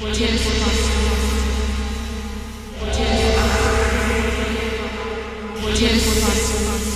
我坚持我坚我坚持我坚我坚持我坚